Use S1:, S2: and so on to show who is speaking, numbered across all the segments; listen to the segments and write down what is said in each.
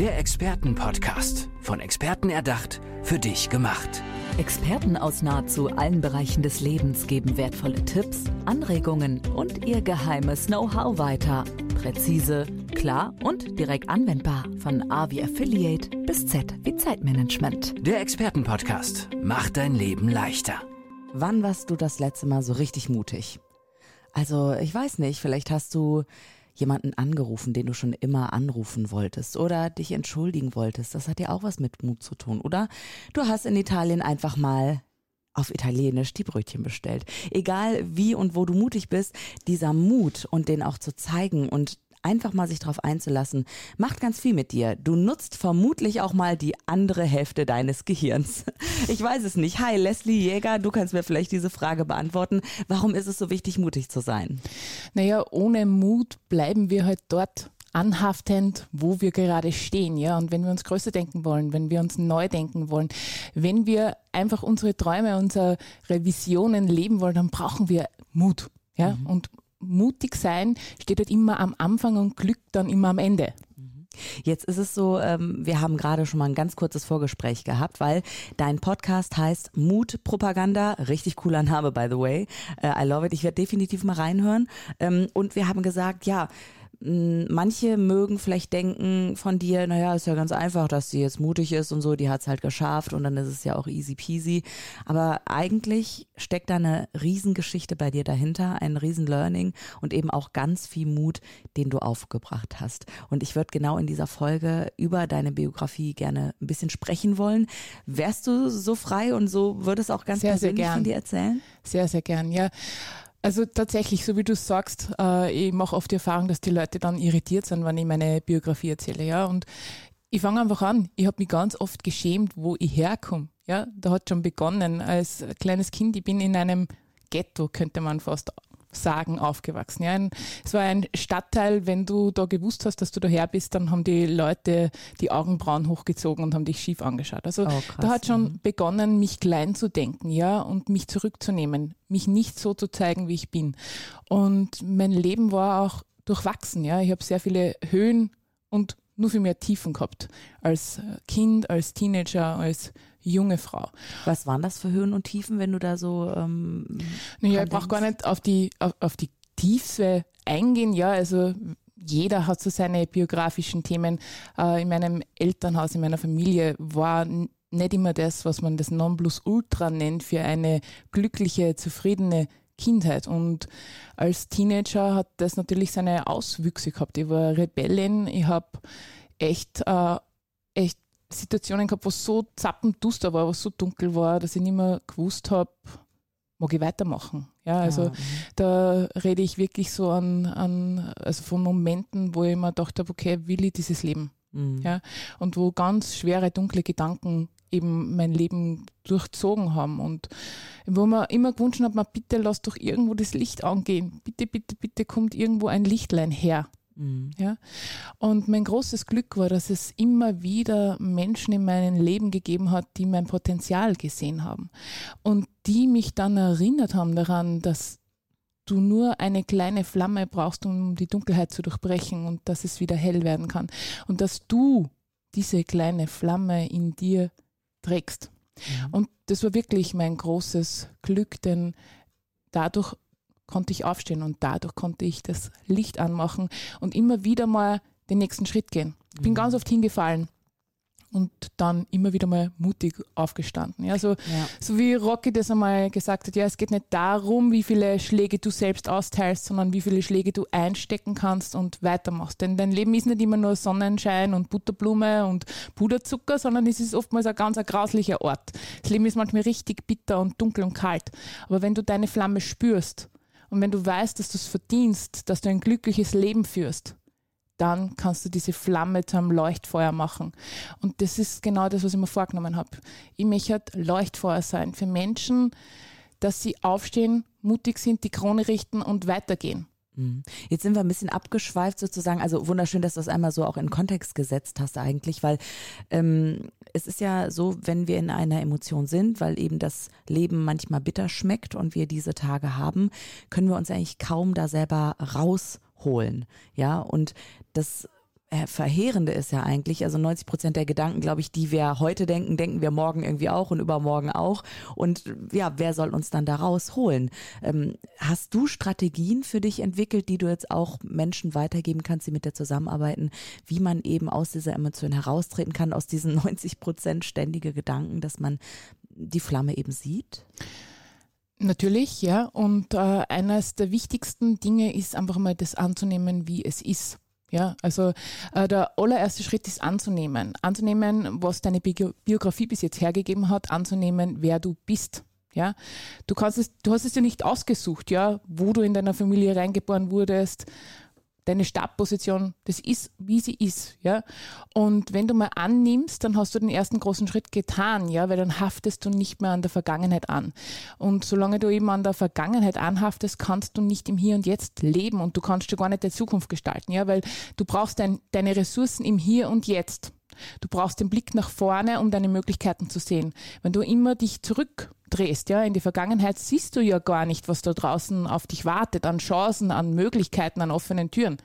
S1: Der Expertenpodcast. Von Experten erdacht, für dich gemacht.
S2: Experten aus nahezu allen Bereichen des Lebens geben wertvolle Tipps, Anregungen und ihr geheimes Know-how weiter. Präzise, klar und direkt anwendbar. Von A wie Affiliate bis Z wie Zeitmanagement.
S1: Der Expertenpodcast macht dein Leben leichter.
S3: Wann warst du das letzte Mal so richtig mutig? Also, ich weiß nicht, vielleicht hast du jemanden angerufen, den du schon immer anrufen wolltest oder dich entschuldigen wolltest. Das hat ja auch was mit Mut zu tun. Oder du hast in Italien einfach mal auf Italienisch die Brötchen bestellt. Egal wie und wo du mutig bist, dieser Mut und den auch zu zeigen und einfach mal sich drauf einzulassen, macht ganz viel mit dir. Du nutzt vermutlich auch mal die andere Hälfte deines Gehirns. Ich weiß es nicht. Hi, Leslie Jäger, du kannst mir vielleicht diese Frage beantworten. Warum ist es so wichtig, mutig zu sein?
S4: Naja, ohne Mut bleiben wir halt dort anhaftend, wo wir gerade stehen, ja. Und wenn wir uns größer denken wollen, wenn wir uns neu denken wollen, wenn wir einfach unsere Träume, unsere Visionen leben wollen, dann brauchen wir Mut, ja. Mhm. Und mutig sein steht halt immer am Anfang und Glück dann immer am Ende.
S3: Jetzt ist es so, ähm, wir haben gerade schon mal ein ganz kurzes Vorgespräch gehabt, weil dein Podcast heißt Mutpropaganda. Richtig cooler Name, by the way. Äh, I love it. Ich werde definitiv mal reinhören. Ähm, und wir haben gesagt, ja, manche mögen vielleicht denken von dir, naja, ist ja ganz einfach, dass sie jetzt mutig ist und so, die hat es halt geschafft und dann ist es ja auch easy peasy. Aber eigentlich steckt da eine Riesengeschichte bei dir dahinter, ein Riesen-Learning und eben auch ganz viel Mut, den du aufgebracht hast. Und ich würde genau in dieser Folge über deine Biografie gerne ein bisschen sprechen wollen. Wärst du so frei und so würdest auch ganz
S4: sehr,
S3: persönlich
S4: sehr
S3: von dir erzählen?
S4: Sehr, sehr gern, ja. Also tatsächlich, so wie du sagst, äh, ich mache oft die Erfahrung, dass die Leute dann irritiert sind, wenn ich meine Biografie erzähle, ja. Und ich fange einfach an. Ich habe mich ganz oft geschämt, wo ich herkomme. Ja, da hat schon begonnen als kleines Kind. Ich bin in einem Ghetto, könnte man fast sagen, aufgewachsen. Ja, es war ein Stadtteil, wenn du da gewusst hast, dass du daher bist, dann haben die Leute die Augenbrauen hochgezogen und haben dich schief angeschaut. Also oh, da hat schon mhm. begonnen, mich klein zu denken, ja, und mich zurückzunehmen, mich nicht so zu zeigen, wie ich bin. Und mein Leben war auch durchwachsen, ja. Ich habe sehr viele Höhen und nur viel mehr Tiefen gehabt. Als Kind, als Teenager, als junge Frau.
S3: Was waren das für Höhen und Tiefen, wenn du da so. Ähm,
S4: naja, ich brauche gar nicht auf die, auf, auf die Tiefe eingehen. Ja, also jeder hat so seine biografischen Themen. Äh, in meinem Elternhaus, in meiner Familie war nicht immer das, was man das Nonplusultra nennt für eine glückliche, zufriedene Kindheit. Und als Teenager hat das natürlich seine Auswüchse gehabt. Ich war Rebellin, ich habe echt, äh, echt Situationen gehabt, wo es so zappenduster war, wo es so dunkel war, dass ich nicht mehr gewusst habe, mag ich weitermachen. Ja, also ja. da rede ich wirklich so an, an, also von Momenten, wo ich mir gedacht habe, okay, will ich dieses Leben? Mhm. Ja, und wo ganz schwere, dunkle Gedanken eben mein Leben durchzogen haben und wo man immer gewünscht hat, man bitte lass doch irgendwo das Licht angehen. Bitte, bitte, bitte kommt irgendwo ein Lichtlein her. Mhm. Ja? Und mein großes Glück war, dass es immer wieder Menschen in meinem Leben gegeben hat, die mein Potenzial gesehen haben und die mich dann erinnert haben daran, dass du nur eine kleine Flamme brauchst, um die Dunkelheit zu durchbrechen und dass es wieder hell werden kann und dass du diese kleine Flamme in dir trägst. Mhm. Und das war wirklich mein großes Glück, denn dadurch konnte ich aufstehen und dadurch konnte ich das Licht anmachen und immer wieder mal den nächsten Schritt gehen. Ich bin mhm. ganz oft hingefallen und dann immer wieder mal mutig aufgestanden. Ja, so, ja. so wie Rocky das einmal gesagt hat, ja, es geht nicht darum, wie viele Schläge du selbst austeilst, sondern wie viele Schläge du einstecken kannst und weitermachst. Denn dein Leben ist nicht immer nur Sonnenschein und Butterblume und Puderzucker, sondern es ist oftmals ein ganz ein grauslicher Ort. Das Leben ist manchmal richtig bitter und dunkel und kalt. Aber wenn du deine Flamme spürst und wenn du weißt, dass du es verdienst, dass du ein glückliches Leben führst, dann kannst du diese Flamme zu einem Leuchtfeuer machen. Und das ist genau das, was ich mir vorgenommen habe. Ich möchte halt Leuchtfeuer sein für Menschen, dass sie aufstehen, mutig sind, die Krone richten und weitergehen.
S3: Mhm. Jetzt sind wir ein bisschen abgeschweift sozusagen. Also wunderschön, dass du das einmal so auch in Kontext gesetzt hast eigentlich, weil ähm, es ist ja so, wenn wir in einer Emotion sind, weil eben das Leben manchmal bitter schmeckt und wir diese Tage haben, können wir uns eigentlich kaum da selber rausholen. Ja, und das Verheerende ist ja eigentlich, also 90 Prozent der Gedanken, glaube ich, die wir heute denken, denken wir morgen irgendwie auch und übermorgen auch. Und ja, wer soll uns dann da rausholen? Ähm, hast du Strategien für dich entwickelt, die du jetzt auch Menschen weitergeben kannst, die mit dir zusammenarbeiten, wie man eben aus dieser Emotion heraustreten kann, aus diesen 90 Prozent ständige Gedanken, dass man die Flamme eben sieht?
S4: Natürlich, ja. Und äh, eines der wichtigsten Dinge ist einfach mal das anzunehmen, wie es ist. Ja, also äh, der allererste Schritt ist anzunehmen. Anzunehmen, was deine Bi Biografie bis jetzt hergegeben hat, anzunehmen, wer du bist. Ja, du kannst es, du hast es ja nicht ausgesucht, ja, wo du in deiner Familie reingeboren wurdest, deine Startposition, das ist, wie sie ist, ja. Und wenn du mal annimmst, dann hast du den ersten großen Schritt getan, ja, weil dann haftest du nicht mehr an der Vergangenheit an. Und solange du eben an der Vergangenheit anhaftest, kannst du nicht im Hier und Jetzt leben und du kannst dir gar nicht die Zukunft gestalten, ja, weil du brauchst dein, deine Ressourcen im Hier und Jetzt. Du brauchst den Blick nach vorne, um deine Möglichkeiten zu sehen. Wenn du immer dich zurückdrehst, ja, in die Vergangenheit, siehst du ja gar nicht, was da draußen auf dich wartet, an Chancen, an Möglichkeiten, an offenen Türen.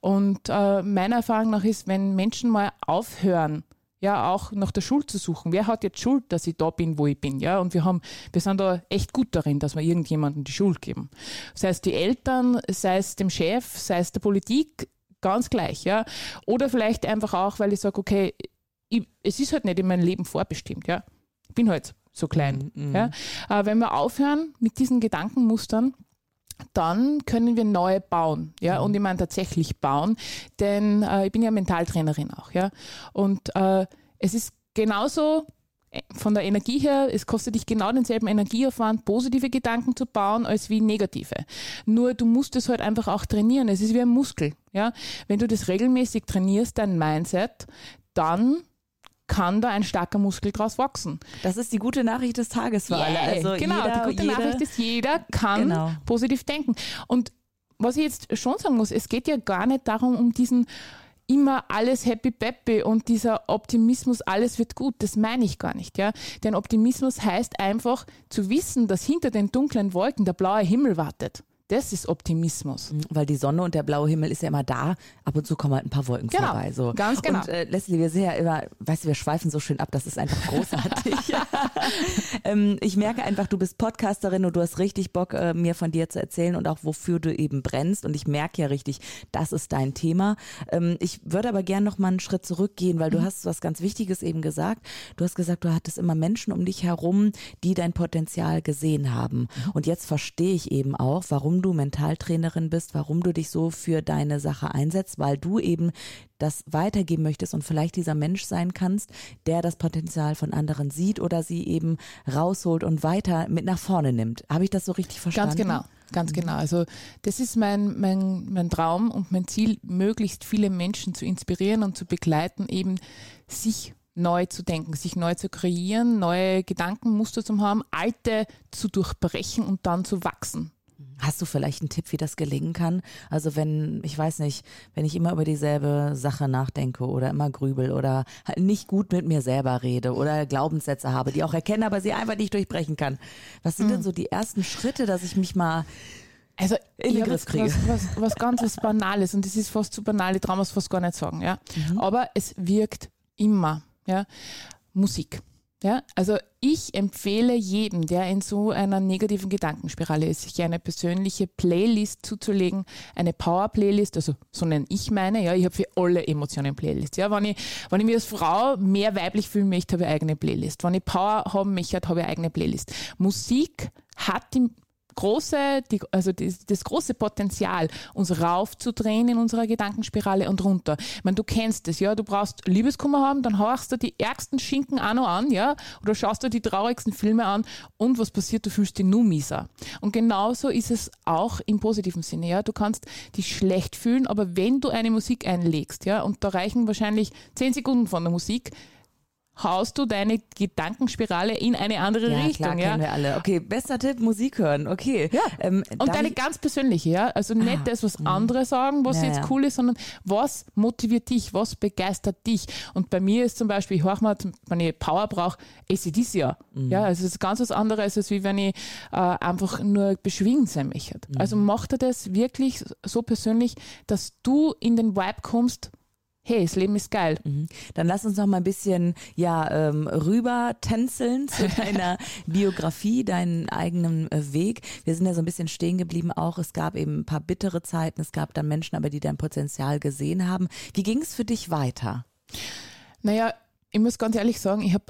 S4: Und äh, meiner Erfahrung nach ist, wenn Menschen mal aufhören, ja, auch nach der Schuld zu suchen. Wer hat jetzt Schuld, dass ich da bin, wo ich bin? Ja, und wir haben, wir sind da echt gut darin, dass wir irgendjemandem die Schuld geben. Sei es die Eltern, sei es dem Chef, sei es der Politik, ganz gleich, ja. Oder vielleicht einfach auch, weil ich sage, okay, ich, es ist halt nicht in meinem Leben vorbestimmt, ja. Ich bin halt so klein. Mhm. Ja. Aber wenn wir aufhören mit diesen Gedankenmustern, dann können wir neue bauen, ja, mhm. und ich meine tatsächlich bauen, denn äh, ich bin ja Mentaltrainerin auch, ja, und äh, es ist genauso von der Energie her, es kostet dich genau denselben Energieaufwand, positive Gedanken zu bauen, als wie negative. Nur du musst es halt einfach auch trainieren. Es ist wie ein Muskel. Ja? Wenn du das regelmäßig trainierst, dein Mindset, dann kann da ein starker Muskel draus wachsen.
S3: Das ist die gute Nachricht des Tages für
S4: yeah,
S3: alle.
S4: Also genau, jeder, die gute jede, Nachricht ist, jeder kann genau. positiv denken. Und was ich jetzt schon sagen muss, es geht ja gar nicht darum, um diesen immer alles happy peppy und dieser Optimismus, alles wird gut, das meine ich gar nicht, ja. Denn Optimismus heißt einfach zu wissen, dass hinter den dunklen Wolken der blaue Himmel wartet. Das ist Optimismus.
S3: Mhm, weil die Sonne und der blaue Himmel ist ja immer da. Ab und zu kommen halt ein paar Wolken
S4: genau,
S3: vorbei. So.
S4: Ganz genau.
S3: Und äh, Leslie, wir sehen ja immer, weißt du, wir schweifen so schön ab, das ist einfach großartig. ähm, ich merke einfach, du bist Podcasterin und du hast richtig Bock, äh, mir von dir zu erzählen und auch wofür du eben brennst. Und ich merke ja richtig, das ist dein Thema. Ähm, ich würde aber gerne noch mal einen Schritt zurückgehen, weil du mhm. hast was ganz Wichtiges eben gesagt. Du hast gesagt, du hattest immer Menschen um dich herum, die dein Potenzial gesehen haben. Mhm. Und jetzt verstehe ich eben auch, warum warum du Mentaltrainerin bist, warum du dich so für deine Sache einsetzt, weil du eben das weitergeben möchtest und vielleicht dieser Mensch sein kannst, der das Potenzial von anderen sieht oder sie eben rausholt und weiter mit nach vorne nimmt. Habe ich das so richtig verstanden?
S4: Ganz genau. Ganz mhm. genau. Also das ist mein, mein, mein Traum und mein Ziel, möglichst viele Menschen zu inspirieren und zu begleiten, eben sich neu zu denken, sich neu zu kreieren, neue Gedankenmuster zu haben, alte zu durchbrechen und dann zu wachsen.
S3: Hast du vielleicht einen Tipp, wie das gelingen kann? Also wenn, ich weiß nicht, wenn ich immer über dieselbe Sache nachdenke oder immer grübel oder halt nicht gut mit mir selber rede oder Glaubenssätze habe, die auch erkenne, aber sie einfach nicht durchbrechen kann. Was sind mhm. denn so die ersten Schritte, dass ich mich mal
S4: also in den Griff kriege? Was, was, was ganz was Banales und das ist fast zu banal, ich traue es fast gar nicht sagen, ja. Mhm. Aber es wirkt immer, ja. Musik. Ja, also ich empfehle jedem, der in so einer negativen Gedankenspirale ist, sich eine persönliche Playlist zuzulegen, eine Power-Playlist, also so nenne ich meine, ja, ich habe für alle Emotionen Playlists. Ja, wenn ich, wenn ich mich als Frau mehr weiblich fühlen möchte, habe ich eigene Playlist. Wenn ich Power haben möchte, habe ich eigene Playlist. Musik hat im große, die, also das, das, große Potenzial, uns raufzudrehen in unserer Gedankenspirale und runter. Ich meine, du kennst es, ja, du brauchst Liebeskummer haben, dann horchst du die ärgsten Schinken auch noch an, ja, oder schaust du die traurigsten Filme an und was passiert, du fühlst dich nur mieser. Und genauso ist es auch im positiven Sinne, ja, du kannst dich schlecht fühlen, aber wenn du eine Musik einlegst, ja, und da reichen wahrscheinlich zehn Sekunden von der Musik, haust du deine Gedankenspirale in eine andere
S3: ja,
S4: Richtung.
S3: Klar,
S4: ja,
S3: kennen wir alle. Okay, bester Tipp, Musik hören. Okay.
S4: Ja. Ähm, und deine ganz persönliche, ja. Also nicht ah, das, was mh. andere sagen, was ja, jetzt cool ist, sondern was motiviert dich, was begeistert dich. Und bei mir ist zum Beispiel, ich höre mal, wenn ich Power brauche, ACDC ja. Mhm. Ja, also es ist ganz was anderes, als wie wenn ich äh, einfach nur beschwingend sein möchte. Mhm. Also mach dir das wirklich so persönlich, dass du in den Vibe kommst, hey, das Leben ist geil.
S3: Mhm. Dann lass uns noch mal ein bisschen ja ähm, rüber tänzeln zu deiner Biografie, deinen eigenen äh, Weg. Wir sind ja so ein bisschen stehen geblieben auch. Es gab eben ein paar bittere Zeiten. Es gab dann Menschen, aber die dein Potenzial gesehen haben. Wie ging es für dich weiter?
S4: Naja, ich muss ganz ehrlich sagen, ich habe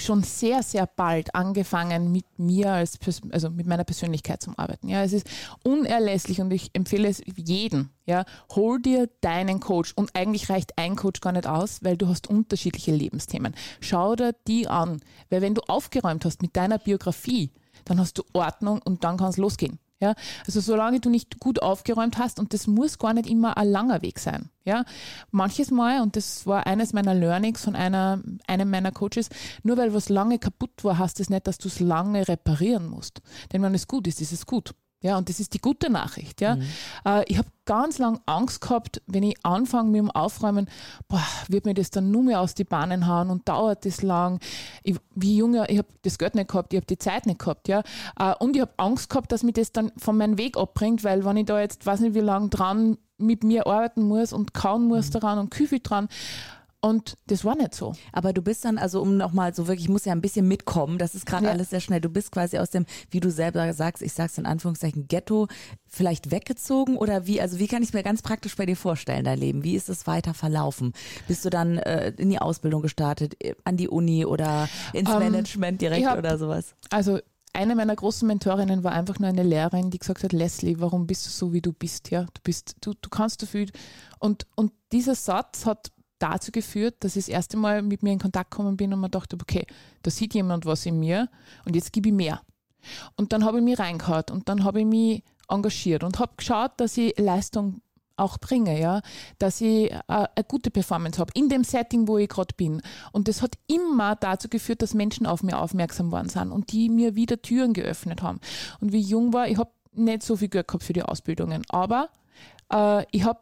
S4: schon sehr, sehr bald angefangen mit mir als, also mit meiner Persönlichkeit zu arbeiten. Ja, es ist unerlässlich und ich empfehle es jedem. Ja, hol dir deinen Coach und eigentlich reicht ein Coach gar nicht aus, weil du hast unterschiedliche Lebensthemen. Schau dir die an, weil wenn du aufgeräumt hast mit deiner Biografie, dann hast du Ordnung und dann kann es losgehen. Ja, also solange du nicht gut aufgeräumt hast und das muss gar nicht immer ein langer Weg sein. Ja, manches Mal und das war eines meiner Learnings von einer einem meiner Coaches. Nur weil was lange kaputt war, heißt das nicht, dass du es lange reparieren musst. Denn wenn es gut ist, ist es gut. Ja, und das ist die gute Nachricht. Ja. Mhm. Äh, ich habe ganz lang Angst gehabt, wenn ich anfange mit dem Aufräumen, boah, wird mir das dann nur mehr aus die Bahnen hauen und dauert das lang. Ich, wie Junge, ich habe das Geld nicht gehabt, ich habe die Zeit nicht gehabt. Ja. Äh, und ich habe Angst gehabt, dass mich das dann von meinem Weg abbringt, weil wenn ich da jetzt, weiß nicht wie lange dran mit mir arbeiten muss und kauen muss mhm. daran und küfe dran, und das war nicht so.
S3: Aber du bist dann, also um nochmal so wirklich, ich muss ja ein bisschen mitkommen, das ist gerade ja. alles sehr schnell. Du bist quasi aus dem, wie du selber sagst, ich sag's in Anführungszeichen, Ghetto vielleicht weggezogen oder wie, also wie kann ich mir ganz praktisch bei dir vorstellen, dein Leben? Wie ist es weiter verlaufen? Bist du dann äh, in die Ausbildung gestartet, äh, an die Uni oder ins um, ähm, Management direkt hab, oder sowas?
S4: Also eine meiner großen Mentorinnen war einfach nur eine Lehrerin, die gesagt hat, Leslie, warum bist du so, wie du bist? Ja, du bist, du, du kannst dafür. Und, und dieser Satz hat dazu geführt, dass ich das erste Mal mit mir in Kontakt gekommen bin und mir dachte, okay, da sieht jemand was in mir und jetzt gebe ich mehr. Und dann habe ich mich reingehauen und dann habe ich mich engagiert und habe geschaut, dass ich Leistung auch bringe, ja, dass ich äh, eine gute Performance habe in dem Setting, wo ich gerade bin. Und das hat immer dazu geführt, dass Menschen auf mir aufmerksam worden sind und die mir wieder Türen geöffnet haben. Und wie ich jung war, ich habe nicht so viel Geld gehabt für die Ausbildungen, aber äh, ich habe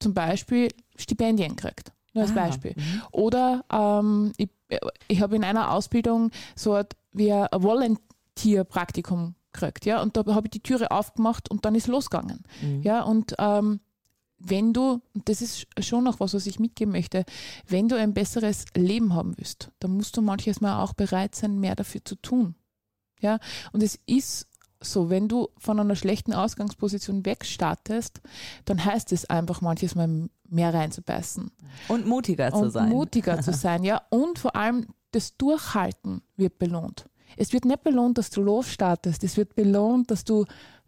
S4: zum Beispiel Stipendien gekriegt. Nur als ah, Beispiel. Mhm. Oder ähm, ich, ich habe in einer Ausbildung so wie ein Volunteer-Praktikum gekriegt, ja, und da habe ich die Türe aufgemacht und dann ist losgegangen. Mhm. Ja, und ähm, wenn du, das ist schon noch was, was ich mitgeben möchte, wenn du ein besseres Leben haben willst, dann musst du manches Mal auch bereit sein, mehr dafür zu tun. Ja, und es ist so, wenn du von einer schlechten Ausgangsposition wegstartest, dann heißt es einfach manches Mal mehr reinzubeißen.
S3: Und mutiger zu
S4: und
S3: sein.
S4: Mutiger zu sein, ja. Und vor allem das Durchhalten wird belohnt. Es wird nicht belohnt, dass du losstartest. Es wird belohnt, dass du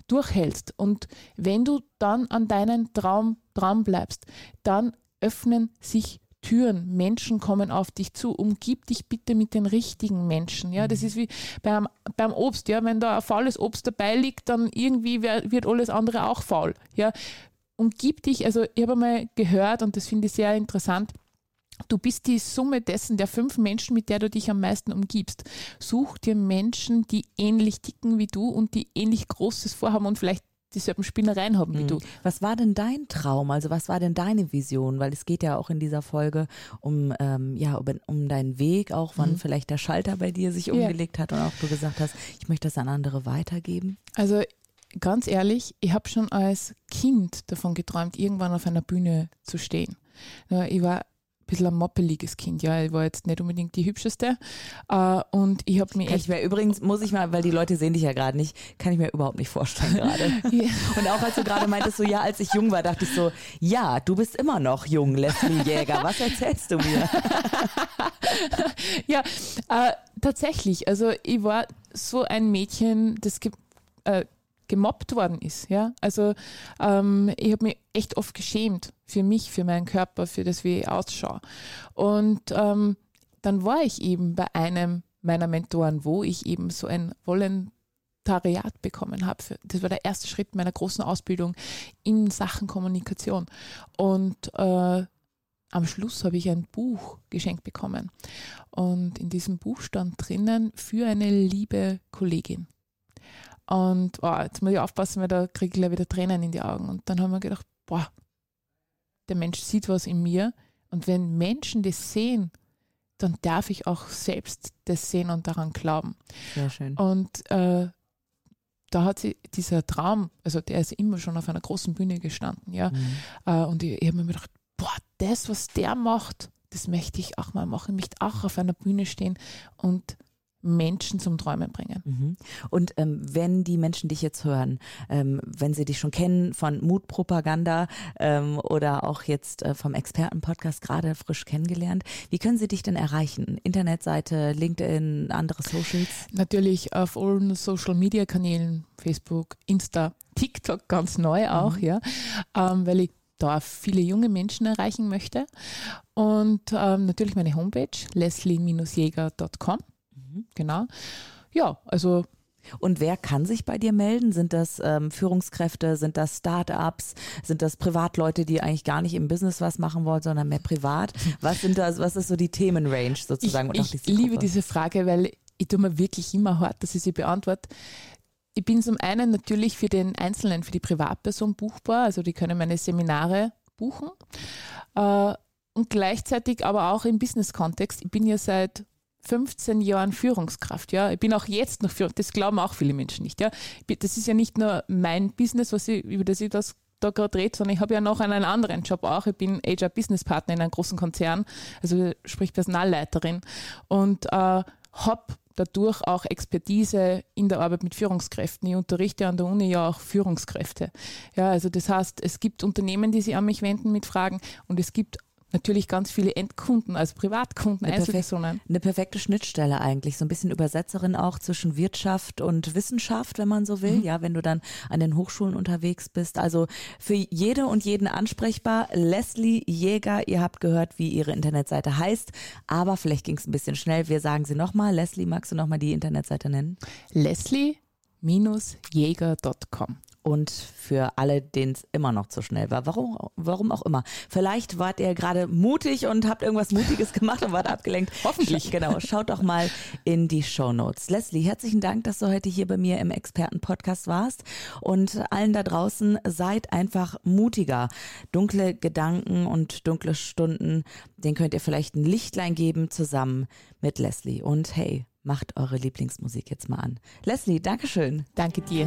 S4: durchhältst. Und wenn du dann an deinen Traum dran bleibst, dann öffnen sich Türen. Menschen kommen auf dich zu. Umgib dich bitte mit den richtigen Menschen. Ja, das mhm. ist wie beim, beim Obst. Ja, wenn da ein faules Obst dabei liegt, dann irgendwie wird alles andere auch faul. Ja, umgib dich. Also ich habe einmal gehört und das finde ich sehr interessant. Du bist die Summe dessen der fünf Menschen, mit der du dich am meisten umgibst. Such dir Menschen, die ähnlich ticken wie du und die ähnlich Großes vorhaben und vielleicht dieselben Spinnereien haben wie mhm. du.
S3: Was war denn dein Traum? Also was war denn deine Vision? Weil es geht ja auch in dieser Folge um, ähm, ja, um, um deinen Weg, auch wann mhm. vielleicht der Schalter bei dir sich umgelegt ja. hat und auch du gesagt hast, ich möchte das an andere weitergeben.
S4: Also ganz ehrlich, ich habe schon als Kind davon geträumt, irgendwann auf einer Bühne zu stehen. Ich war bisschen ein moppeliges Kind. Ja, ich war jetzt nicht unbedingt die hübscheste. Uh, und ich habe mir
S3: kann ich mir übrigens muss ich mal, weil die Leute sehen dich ja gerade nicht, kann ich mir überhaupt nicht vorstellen gerade. yeah. Und auch als du gerade meintest, so ja, als ich jung war, dachte ich so, ja, du bist immer noch jung, Leslie Jäger. Was erzählst du mir?
S4: ja, uh, tatsächlich. Also ich war so ein Mädchen, das gibt äh, gemobbt worden ist. Ja? Also ähm, ich habe mich echt oft geschämt für mich, für meinen Körper, für das, wie ich ausschaue. Und ähm, dann war ich eben bei einem meiner Mentoren, wo ich eben so ein Volontariat bekommen habe. Das war der erste Schritt meiner großen Ausbildung in Sachen Kommunikation. Und äh, am Schluss habe ich ein Buch geschenkt bekommen. Und in diesem Buch stand drinnen für eine liebe Kollegin. Und oh, jetzt muss ich aufpassen, weil da kriege ich gleich wieder Tränen in die Augen. Und dann haben wir gedacht, boah, der Mensch sieht was in mir. Und wenn Menschen das sehen, dann darf ich auch selbst das sehen und daran glauben.
S3: Sehr schön.
S4: Und äh, da hat sie dieser Traum, also der ist immer schon auf einer großen Bühne gestanden, ja. Mhm. Äh, und ich, ich habe mir gedacht, boah, das, was der macht, das möchte ich auch mal machen. Ich möchte auch auf einer Bühne stehen und Menschen zum Träumen bringen.
S3: Mhm. Und ähm, wenn die Menschen dich jetzt hören, ähm, wenn sie dich schon kennen von Mutpropaganda ähm, oder auch jetzt äh, vom Expertenpodcast gerade frisch kennengelernt, wie können sie dich denn erreichen? Internetseite, LinkedIn, andere Socials?
S4: Natürlich auf allen Social Media Kanälen, Facebook, Insta, TikTok ganz neu auch, mhm. ja, ähm, weil ich da viele junge Menschen erreichen möchte. Und ähm, natürlich meine Homepage, leslie-jäger.com. Genau. Ja, also
S3: und wer kann sich bei dir melden? Sind das ähm, Führungskräfte, sind das Startups, sind das Privatleute, die eigentlich gar nicht im Business was machen wollen, sondern mehr privat? Was sind das, was ist so die Themenrange sozusagen?
S4: Ich, ich liebe diese Frage, weil ich tue mir wirklich immer hart, dass ich sie beantworte. Ich bin zum einen natürlich für den Einzelnen, für die Privatperson buchbar, also die können meine Seminare buchen. Äh, und gleichzeitig aber auch im Business-Kontext. Ich bin ja seit 15 Jahren Führungskraft, ja. Ich bin auch jetzt noch Führungskraft, das glauben auch viele Menschen nicht, ja. Das ist ja nicht nur mein Business, was ich, über das ich das da gerade rede, sondern ich habe ja noch einen anderen Job auch. Ich bin HR Business Partner in einem großen Konzern, also sprich Personalleiterin und äh, habe dadurch auch Expertise in der Arbeit mit Führungskräften. Ich unterrichte an der Uni ja auch Führungskräfte. Ja, also das heißt, es gibt Unternehmen, die sich an mich wenden mit Fragen und es gibt natürlich ganz viele Endkunden, also Privatkunden,
S3: eine Einzelpersonen. Perfek eine perfekte Schnittstelle eigentlich, so ein bisschen Übersetzerin auch zwischen Wirtschaft und Wissenschaft, wenn man so will, mhm. ja, wenn du dann an den Hochschulen unterwegs bist. Also für jede und jeden ansprechbar. Leslie Jäger, ihr habt gehört, wie ihre Internetseite heißt, aber vielleicht ging es ein bisschen schnell. Wir sagen sie nochmal. Leslie, magst du nochmal die Internetseite nennen?
S4: Leslie-jäger.com
S3: und für alle, denen es immer noch zu schnell war. Warum, warum auch immer. Vielleicht wart ihr gerade mutig und habt irgendwas Mutiges gemacht und wart abgelenkt.
S4: Hoffentlich.
S3: Genau. Schaut doch mal in die Show Notes. Leslie, herzlichen Dank, dass du heute hier bei mir im Expertenpodcast warst. Und allen da draußen, seid einfach mutiger. Dunkle Gedanken und dunkle Stunden, den könnt ihr vielleicht ein Lichtlein geben zusammen mit Leslie. Und hey, macht eure Lieblingsmusik jetzt mal an. Leslie, Dankeschön.
S4: Danke dir.